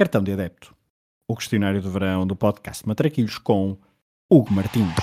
Cartão de Adepto, o questionário do verão do podcast Matraquilhos com Hugo Martins.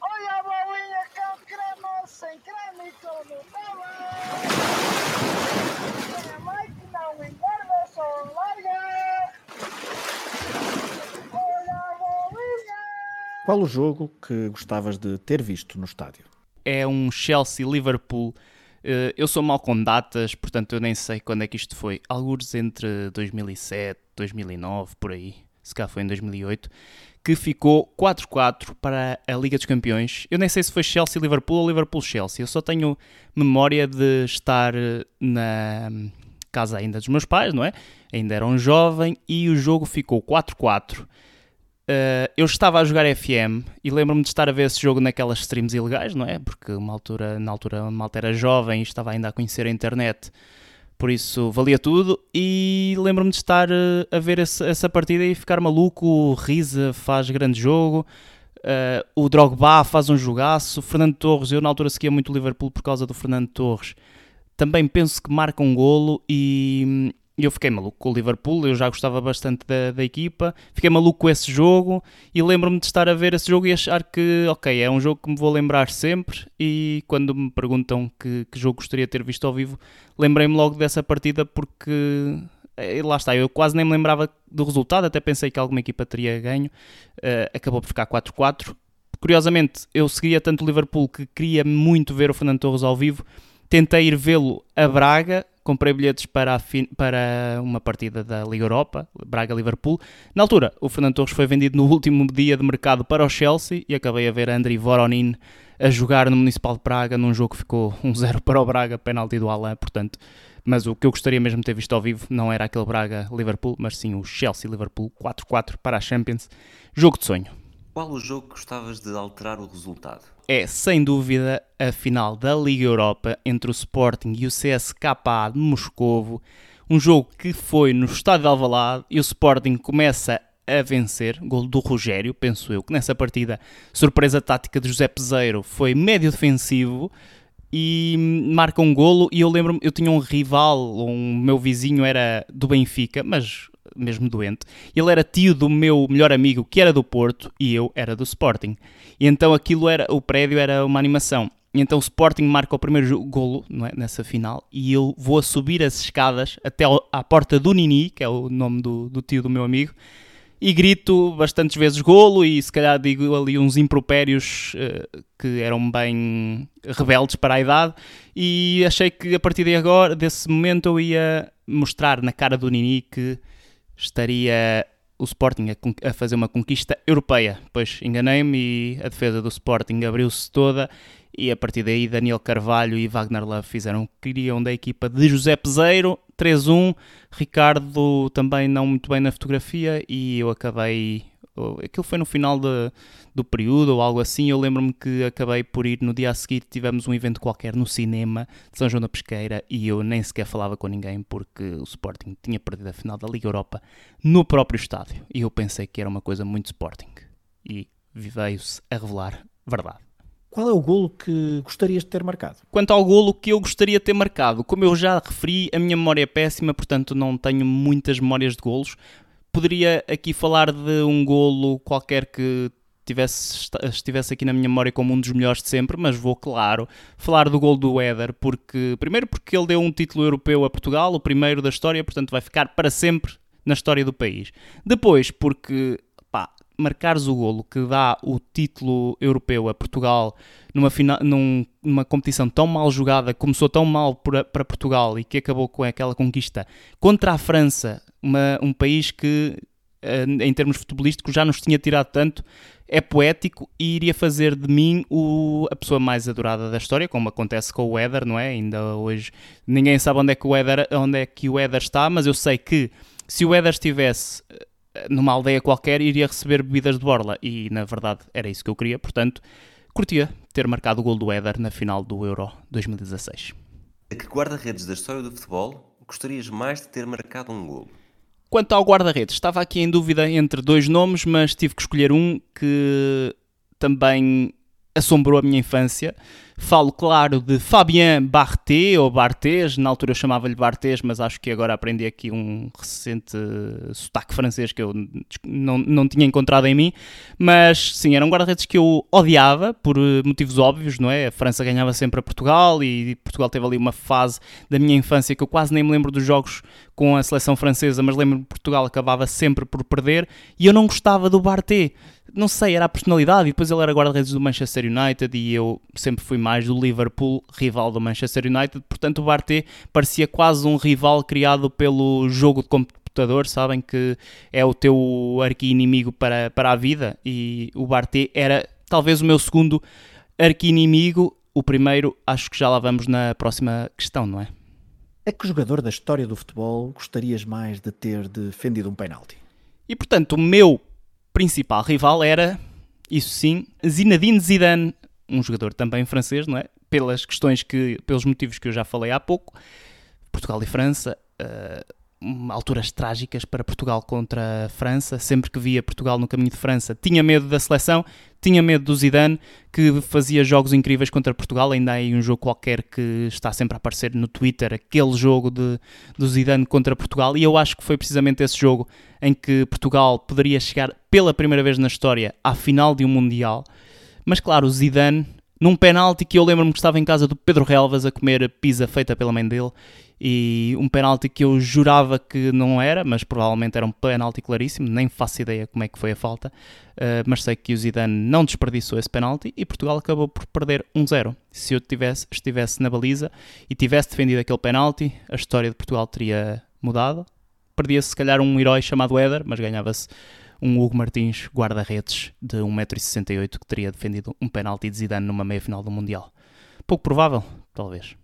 Olha a bolinha com creme, sem creme e a só larga. Olha a bolinha. Qual o jogo que gostavas de ter visto no estádio? é um Chelsea-Liverpool. Eh, Eu sou mal com datas, portanto eu nem sei quando é que isto foi. Alguns entre 2007, 2009, por aí. Se cá foi em 2008. Que ficou 4-4 para a Liga dos Campeões. Eu nem sei se foi Chelsea-Liverpool ou Liverpool-Chelsea. Eu só tenho memória de estar eh, na casa ainda dos meus pais, não é? Ainda era um jovem e o jogo ficou 4-4. Uh, eu estava a jogar FM e lembro-me de estar a ver esse jogo naquelas streams ilegais, não é? Porque uma altura, na altura malta era jovem e estava ainda a conhecer a internet, por isso valia tudo. E lembro-me de estar uh, a ver esse- essa partida e ficar maluco. O Riza faz grande jogo, uh, o Drogba faz um jogaço. O Fernando Torres, eu na altura seguia muito o Liverpool por causa do Fernando Torres. Também penso que marca um golo e hum, eu fiquei maluco com o Liverpool. Eu já gostava bastante da, da equipa, fiquei maluco com esse jogo e lembro-me de estar a ver esse jogo e achar que, ok, é um jogo que me vou lembrar sempre. E quando me perguntam que, que jogo gostaria de ter visto ao vivo, lembrei-me logo dessa partida porque. eh, Lá está, eu quase nem me lembrava do resultado, até pensei que alguma equipa teria ganho. Eh, acabou por ficar 4-4. Curiosamente, eu seguia tanto o Liverpool que queria muito ver o Fernando Torres ao vivo. Tentei ir vê-lo a Braga, comprei bilhetes para, fin- para uma partida da Liga Europa, Braga-Liverpool. Na altura, o Fernando Torres foi vendido no último dia de mercado para o Chelsea e acabei a ver Andriy Voronin a jogar no Municipal de Braga num jogo que ficou 1-0 para o Braga, penalti do Alain, portanto. Mas o que eu gostaria mesmo de ter visto ao vivo não era aquele Braga-Liverpool, mas sim o Chelsea-Liverpool 4-4 para a Champions. Jogo de sonho. Qual o jogo que gostavas de alterar o resultado? É sem dúvida a final da Liga Europa entre o Sporting e o CSKA de Moscovo, um jogo que foi no estádio de Alvalade e o Sporting começa a vencer, gol do Rogério, penso eu, que nessa partida, surpresa tática de José Peseiro, foi médio defensivo e marca um golo. E eu lembro-me, eu tinha um rival, um meu vizinho era do Benfica, mas mesmo doente, ele era tio do meu melhor amigo que era do Porto e eu era do Sporting. E então aquilo era, o prédio era uma animação. E então o Sporting marca o primeiro golo é, nessa final e eu vou a subir as escadas até à porta do Nini, que é o nome do, do tio do meu amigo, e grito bastantes vezes golo e se calhar digo ali uns impropérios eh, que eram bem rebeldes para a idade e achei que a partir de agora, desse momento eu ia mostrar na cara do Nini que estaria o Sporting a, fazer uma conquista europeia. Pois enganei-me e a defesa do Sporting abriu-se toda e a partir daí Daniel Carvalho e Wagner Love fizeram o que queriam da equipa de José Peseiro, 3-1, Ricardo também não muito bem na fotografia e eu acabei... Aquilo foi no final de- do período ou algo assim. Eu lembro-me que acabei por ir no dia a seguir. Tivemos um evento qualquer no cinema de São João da Pesqueira e eu nem sequer falava com ninguém porque o Sporting tinha perdido a final da Liga Europa no próprio estádio. E eu pensei que era uma coisa muito Sporting. E veio-se a revelar verdade. Qual é o golo que gostarias de ter marcado? Quanto ao golo que eu gostaria de ter marcado, como eu já referi, a minha memória é péssima, portanto não tenho muitas memórias de golos. Poderia aqui falar de um golo qualquer que tivesse, estivesse aqui na minha memória como um dos melhores de sempre, mas vou, claro, falar do golo do Éder, porque primeiro porque ele deu um título europeu a Portugal, o primeiro da história, portanto vai ficar para sempre na história do país. Depois porque, pá, marcares o golo que dá o título europeu a Portugal numa, fina- num- numa competição tão mal jogada, começou tão mal para Portugal e que acabou com aquela conquista contra a França, uma- um país que, eh, em termos futebolísticos, já nos tinha tirado tanto, é poético e iria fazer de mim o- a pessoa mais adorada da história, como acontece com o Éder, não é? Ainda hoje ninguém sabe onde é que o Éder, onde é que o Éder está, mas eu sei que se o Éder estivesse eh, numa aldeia qualquer, iria receber bebidas de borla. E na verdade era isso que eu queria, portanto, curtia ter marcado o gol do Éder na final do Euro 2016. A que guarda-redes da história do futebol gostarias mais de ter marcado um golo? Quanto ao guarda-redes, estava aqui em dúvida entre dois nomes, mas tive que escolher um que também assombrou a minha infância. Falo, claro, de Fabien Barthé, ou Barthés, na altura eu chamava-lhe Barthés, mas acho que agora aprendi aqui um recente sotaque francês que eu não, não tinha encontrado em mim. Mas sim, era um guarda-redes que eu odiava, por motivos óbvios, não é? A França ganhava sempre a Portugal e Portugal teve ali uma fase da minha infância que eu quase nem me lembro dos jogos com a seleção francesa, mas lembro que Portugal acabava sempre por perder e eu não gostava do Barthé não sei, era a personalidade. E depois ele era guarda-redes do Manchester United e eu sempre fui mais do Liverpool, rival do Manchester United. Portanto, o Barté parecia quase um rival criado pelo jogo de computador. Sabem que é o teu arqui-inimigo para, para a vida. E o Barté era talvez o meu segundo arqui-inimigo. O primeiro, acho que já lá vamos na próxima questão, não é? É que jogador da história do futebol gostarias mais de ter defendido um penalti? E portanto, o meu principal rival era, isso sim, Zinedine Zidane, um jogador também francês, não é? Pelas questões que, pelos motivos que eu já falei há pouco, Portugal e França, uh, alturas trágicas para Portugal contra a França. Sempre que via Portugal no caminho de França, tinha medo da seleção, tinha medo do Zidane, que fazia jogos incríveis contra Portugal. Ainda há aí um jogo qualquer que está sempre a aparecer no Twitter, aquele jogo de, do Zidane contra Portugal. E eu acho que foi precisamente esse jogo em que Portugal poderia chegar pela primeira vez na história à final de um Mundial. Mas claro, o Zidane, num penalti que eu lembro-me que estava em casa do Pedro Relvas a comer a pizza feita pela mãe dele e um penalti que eu jurava que não era, mas provavelmente era um penalti claríssimo, nem faço ideia como é que foi a falta, uh, mas sei que o Zidane não desperdiçou esse penalti e Portugal acabou por perder 1-0. Se eu tivesse, estivesse na baliza e tivesse defendido aquele penalti, a história de Portugal teria mudado. Perdia-se se calhar um herói chamado Éder, mas ganhava-se um Hugo Martins, guarda-redes de 1,68m, que teria defendido um penalti de Zidane numa meia-final do Mundial. Pouco provável, talvez.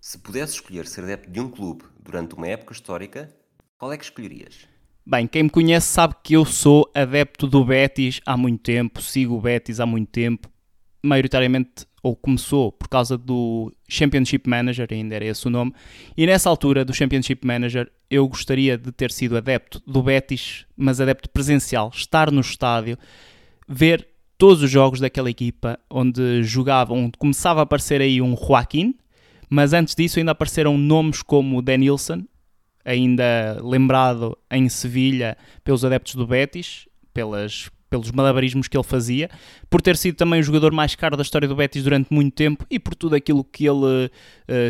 Se pudesse escolher ser adepto de um clube durante uma época histórica, qual é que escolherias? Bem, quem me conhece sabe que eu sou adepto do Betis há muito tempo, sigo o Betis há muito tempo, maioritariamente, ou começou por causa do Championship Manager, ainda era esse o nome, e nessa altura do Championship Manager eu gostaria de ter sido adepto do Betis, mas adepto presencial, estar no estádio, ver todos os jogos daquela equipa onde jogavam, onde começava a aparecer aí um Joaquim, mas antes disso ainda apareceram nomes como Denilson, ainda lembrado em Sevilha pelos adeptos do Betis, pelas, pelos malabarismos que ele fazia, por ter sido também o jogador mais caro da história do Betis durante muito tempo e por tudo aquilo que ele uh,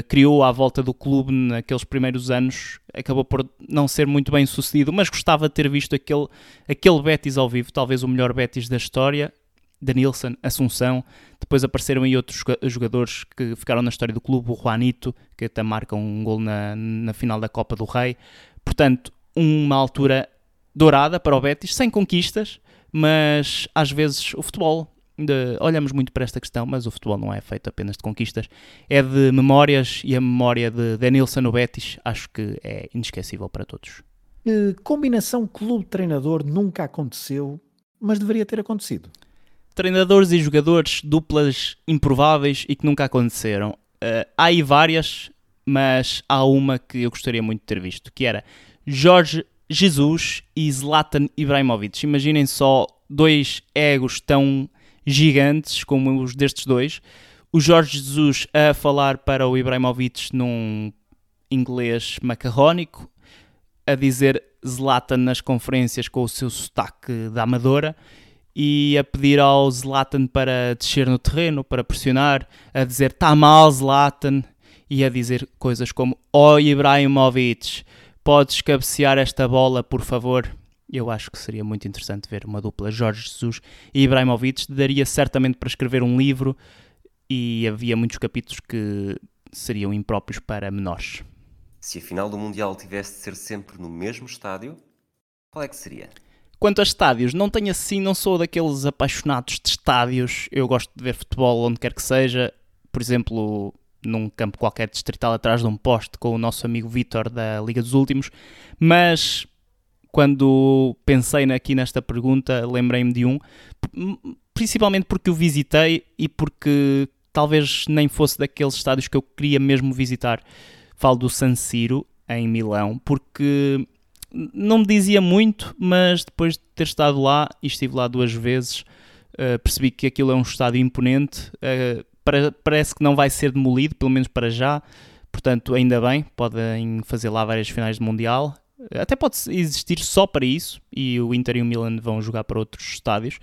criou à volta do clube naqueles primeiros anos, acabou por não ser muito bem sucedido, mas gostava de ter visto aquele, aquele Betis ao vivo, talvez o melhor Betis da história, Danilson, Assunção, depois apareceram aí outros jogadores que ficaram na história do clube, o Juanito, que até marca um gol na, na final da Copa do Rei. Portanto, uma altura dourada para o Betis, sem conquistas, mas às vezes o futebol, de, olhamos muito para esta questão, mas o futebol não é feito apenas de conquistas, é de memórias e a memória de Denilson no Betis acho que é inesquecível para todos. combinação clube-treinador nunca aconteceu, mas deveria ter acontecido treinadores e jogadores duplas improváveis e que nunca aconteceram. Uh, há aí várias, mas há uma que eu gostaria muito de ter visto, que era Jorge Jesus e Zlatan Ibrahimovic. Imaginem só dois egos tão gigantes como os destes dois. O Jorge Jesus a falar para o Ibrahimovic num inglês macarrónico, a dizer Zlatan nas conferências com o seu sotaque da Amadora e a pedir ao Zlatan para descer no terreno, para pressionar, a dizer tá mal Zlatan e a dizer coisas como oh Ibrahimovic, podes cabecear esta bola por favor? Eu acho que seria muito interessante ver uma dupla Jorge Jesus e Ibrahimovic, daria certamente para escrever um livro e havia muitos capítulos que seriam impróprios para menores. Se a final do Mundial tivesse de ser sempre no mesmo estádio, qual é que seria? Quanto a estádios, não tenho assim, não sou daqueles apaixonados de estádios. Eu gosto de ver futebol onde quer que seja. Por exemplo, num campo qualquer distrital atrás de um poste com o nosso amigo Vitor da Liga dos Últimos. Mas quando pensei aqui nesta pergunta, lembrei-me de um, principalmente porque o visitei e porque talvez nem fosse daqueles estádios que eu queria mesmo visitar. Falo do San Siro, em Milão, porque não me dizia muito, mas depois de ter estado lá, e estive lá duas vezes, Uh, percebi que aquilo é um estádio imponente. Uh, parece que não vai ser demolido, pelo menos para já. Portanto, ainda bem, podem fazer lá várias finais de Mundial. Até pode existir só para isso e o Inter e o Milan vão jogar para outros estádios.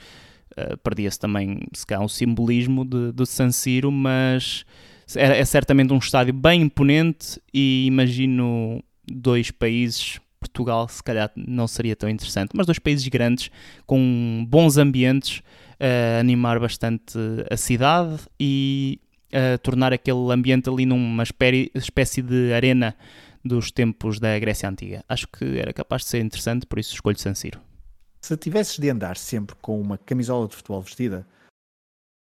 Uh, Perdia-se também, se calhar, um simbolismo do San Siro, mas é, é certamente um estádio bem imponente e imagino dois países Portugal se calhar não seria tão interessante, mas dois países grandes com bons ambientes a animar bastante a cidade e a tornar aquele ambiente ali numa espécie de arena dos tempos da Grécia Antiga. Acho que era capaz de ser interessante, por isso escolho San Siro. Se tivesses de andar sempre com uma camisola de futebol vestida,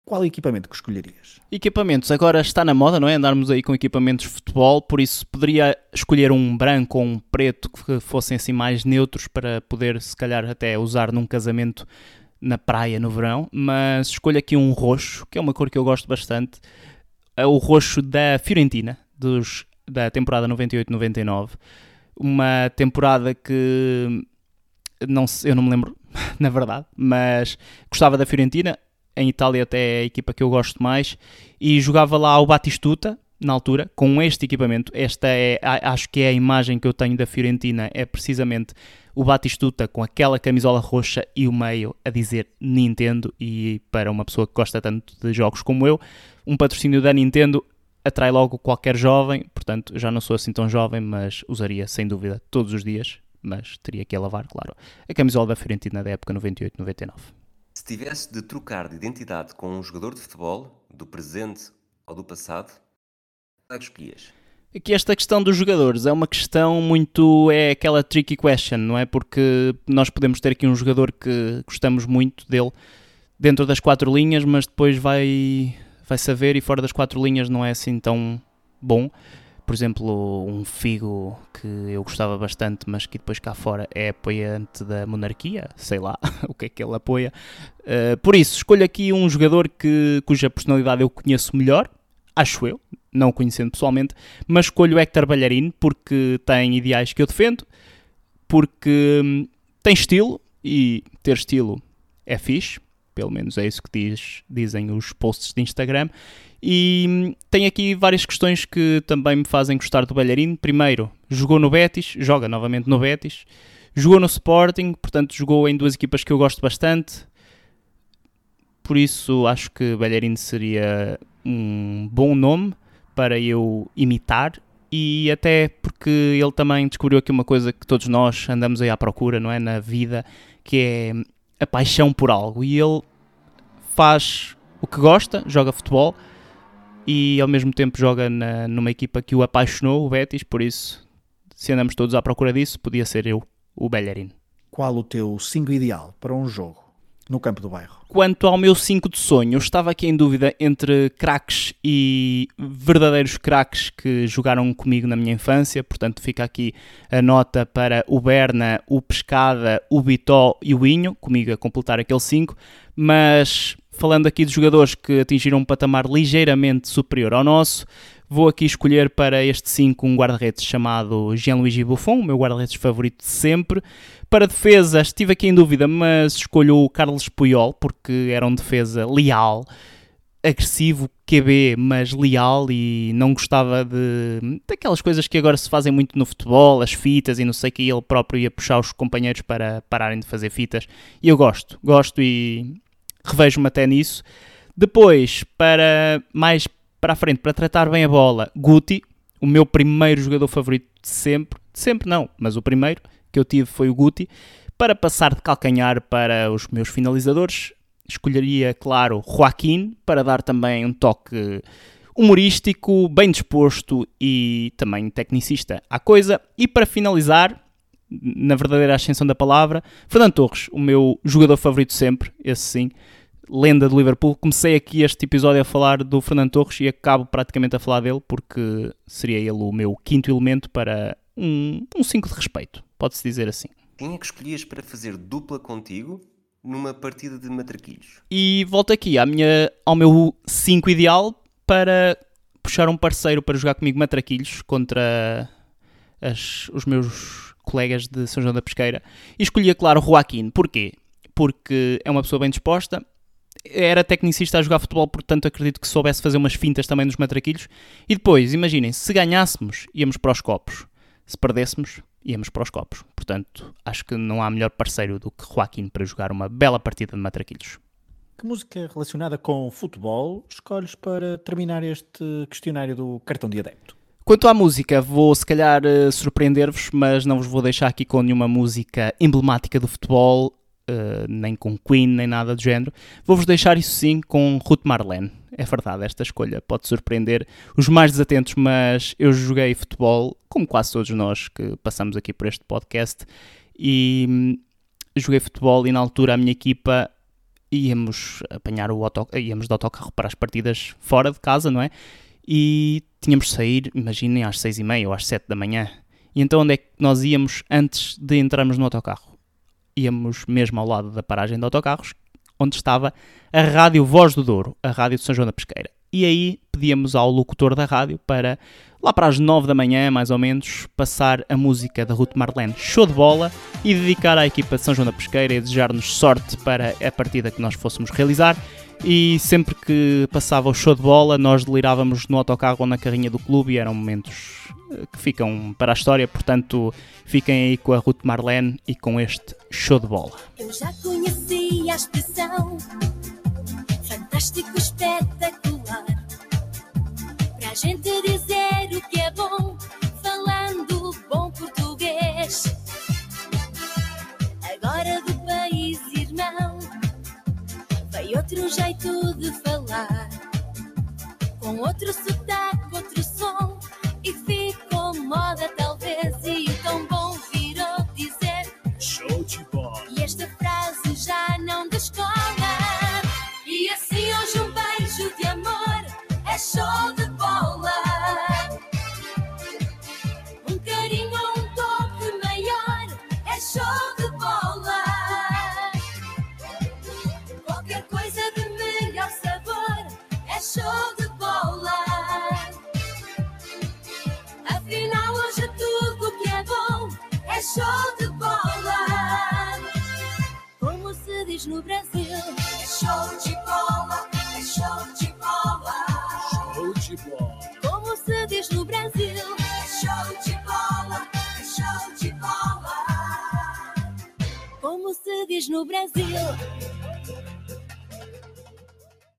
qual equipamento que escolherias? Equipamentos, agora está na moda, não é? Andarmos aí com equipamentos de futebol, por isso poderia escolher um branco ou um preto que fossem assim mais neutros para poder, se calhar, até usar num casamento na praia no verão, mas escolho aqui um roxo, que é uma cor que eu gosto bastante, é o roxo da Fiorentina, dos, da temporada 98-99, uma temporada que não, eu não me lembro, na verdade, mas gostava da Fiorentina, em Itália até é a equipa que eu gosto mais, e jogava lá o Batistuta, na altura, com este equipamento. Esta é, acho que é a imagem que eu tenho da Fiorentina, é precisamente o Batistuta com aquela camisola roxa e o meio a dizer Nintendo. E para uma pessoa que gosta tanto de jogos como eu, um patrocínio da Nintendo atrai logo qualquer jovem. Portanto, já não sou assim tão jovem, mas usaria sem dúvida todos os dias. Mas teria que lavar, claro, a camisola da Fiorentina da época 98-99. Se tivesse de trocar de identidade com um jogador de futebol, do presente ou do passado, que escolhias? Aqui esta questão dos jogadores é uma questão muito. é aquela tricky question, não é? Porque nós podemos ter aqui um jogador que gostamos muito dele dentro das quatro linhas, mas depois vai, vai saber e fora das quatro linhas não é assim tão bom. Por exemplo, um Figo que eu gostava bastante, mas que depois cá fora é apoiante da monarquia, sei lá o que é que ele apoia. Uh, por isso, escolho aqui um jogador que, cuja personalidade eu conheço melhor, acho eu, não o conhecendo pessoalmente, mas escolho o Hector Balharin porque tem ideais que eu defendo, porque hum, tem estilo e ter estilo é fixe, pelo menos é isso que diz, dizem os posts de Instagram. E hum, tem aqui várias questões que também me fazem gostar do Balharin. Primeiro, jogou no Betis, joga novamente no Betis, jogou no Sporting, portanto jogou em duas equipas que eu gosto bastante. Por isso acho que Balharin seria um bom nome para eu imitar e até porque ele também descobriu aqui uma coisa que todos nós andamos aí à procura, não é? Na vida, que é a paixão por algo. E ele faz o que gosta, joga futebol e ao mesmo tempo joga na, numa equipa que o apaixonou, o Betis, por isso, se andamos todos à procura disso, podia ser eu, o Bellerin. Qual o teu 5 ideal para um jogo? No campo do bairro. Quanto ao meu 5 de sonho, eu estava aqui em dúvida entre craques e verdadeiros craques que jogaram comigo na minha infância, portanto fica aqui a nota para o Berna, o Pescada, o Bitó e o Inho, comigo a completar aquele 5, mas falando aqui de jogadores que atingiram um patamar ligeiramente superior ao nosso, vou aqui escolher para este 5 um guarda-redes chamado Gianluigi Buffon, o meu guarda-redes favorito de sempre. Para defesa, estive aqui em dúvida, mas escolho o Carlos Puyol, porque era um defesa leal, agressivo, QB, mas leal e não gostava de daquelas coisas que agora se fazem muito no futebol, as fitas e não sei que ele próprio ia puxar os companheiros para pararem de fazer fitas. E eu gosto, gosto e revejo-me até nisso. Depois, para mais para a frente, para tratar bem a bola, Guti, o meu primeiro jogador favorito de sempre, de sempre não, mas o primeiro que eu tive foi o Guti. Para passar de calcanhar para os meus finalizadores, escolheria, claro, Joaquim, para dar também um toque humorístico, bem disposto e também tecnicista à coisa. E para finalizar, na verdadeira ascensão da palavra, Fernando Torres, o meu jogador favorito sempre, esse sim, lenda do Liverpool. Comecei aqui este episódio a falar do Fernando Torres e acabo praticamente a falar dele porque seria ele o meu quinto elemento para um 5 um de respeito, pode-se dizer assim. Quem é que escolhias para fazer dupla contigo numa partida de matraquilhos? E volto aqui à minha, ao meu 5 ideal para puxar um parceiro para jogar comigo matraquilhos contra as, os meus colegas de São João da Pesqueira e escolhi, claro, Joaquim. Porquê? Porque é uma pessoa bem disposta, era tecnicista a jogar futebol, portanto acredito que soubesse fazer umas fintas também nos matraquilhos. E depois, imaginem, se ganhássemos, íamos para os copos. Se perdêssemos, íamos para os copos. Portanto, acho que não há melhor parceiro do que Joaquim para jogar uma bela partida de matraquilhos. Que música relacionada com futebol escolhes para terminar este questionário do cartão de adepto? Quanto à música, vou se calhar uh, surpreender-vos, mas não vos vou deixar aqui com nenhuma música emblemática do futebol, uh, nem com Queen, nem nada do género. Vou-vos deixar isso sim com Ruth Marlene. É verdade, esta escolha pode surpreender os mais desatentos, mas eu joguei futebol, como quase todos nós que passamos aqui por este podcast, e hum, joguei futebol e na altura a minha equipa íamos apanhar o auto, íamos de autocarro para as partidas fora de casa, não é? E tínhamos de sair, imaginem, às seis e meia ou às sete da manhã. E então onde é que nós íamos antes de entrarmos no autocarro? Íamos mesmo ao lado da paragem de autocarros, onde estava a Rádio Voz do Douro, a Rádio de São João da Pesqueira. E aí pedíamos ao locutor da rádio para, lá para as nove da manhã, mais ou menos, passar a música da Ruth Marlene, show de bola, e dedicar à equipa de São João da Pesqueira e desejar-nos sorte para a partida que nós fôssemos realizar e sempre que passava o show de bola nós delirávamos no autocarro ou na carrinha do clube e eram momentos eh, que ficam para a história, portanto fiquem aí com a Ruth Marlene e com este show de bola. Eu já conheci a expressão fantástico, espetacular para a gente dizer jeito de falar, com outro sotaque, no Brasil, é show de bola, é show de bola. Show de bola. Como se diz no Brasil, é show de bola, é show de bola. Como se diz no Brasil,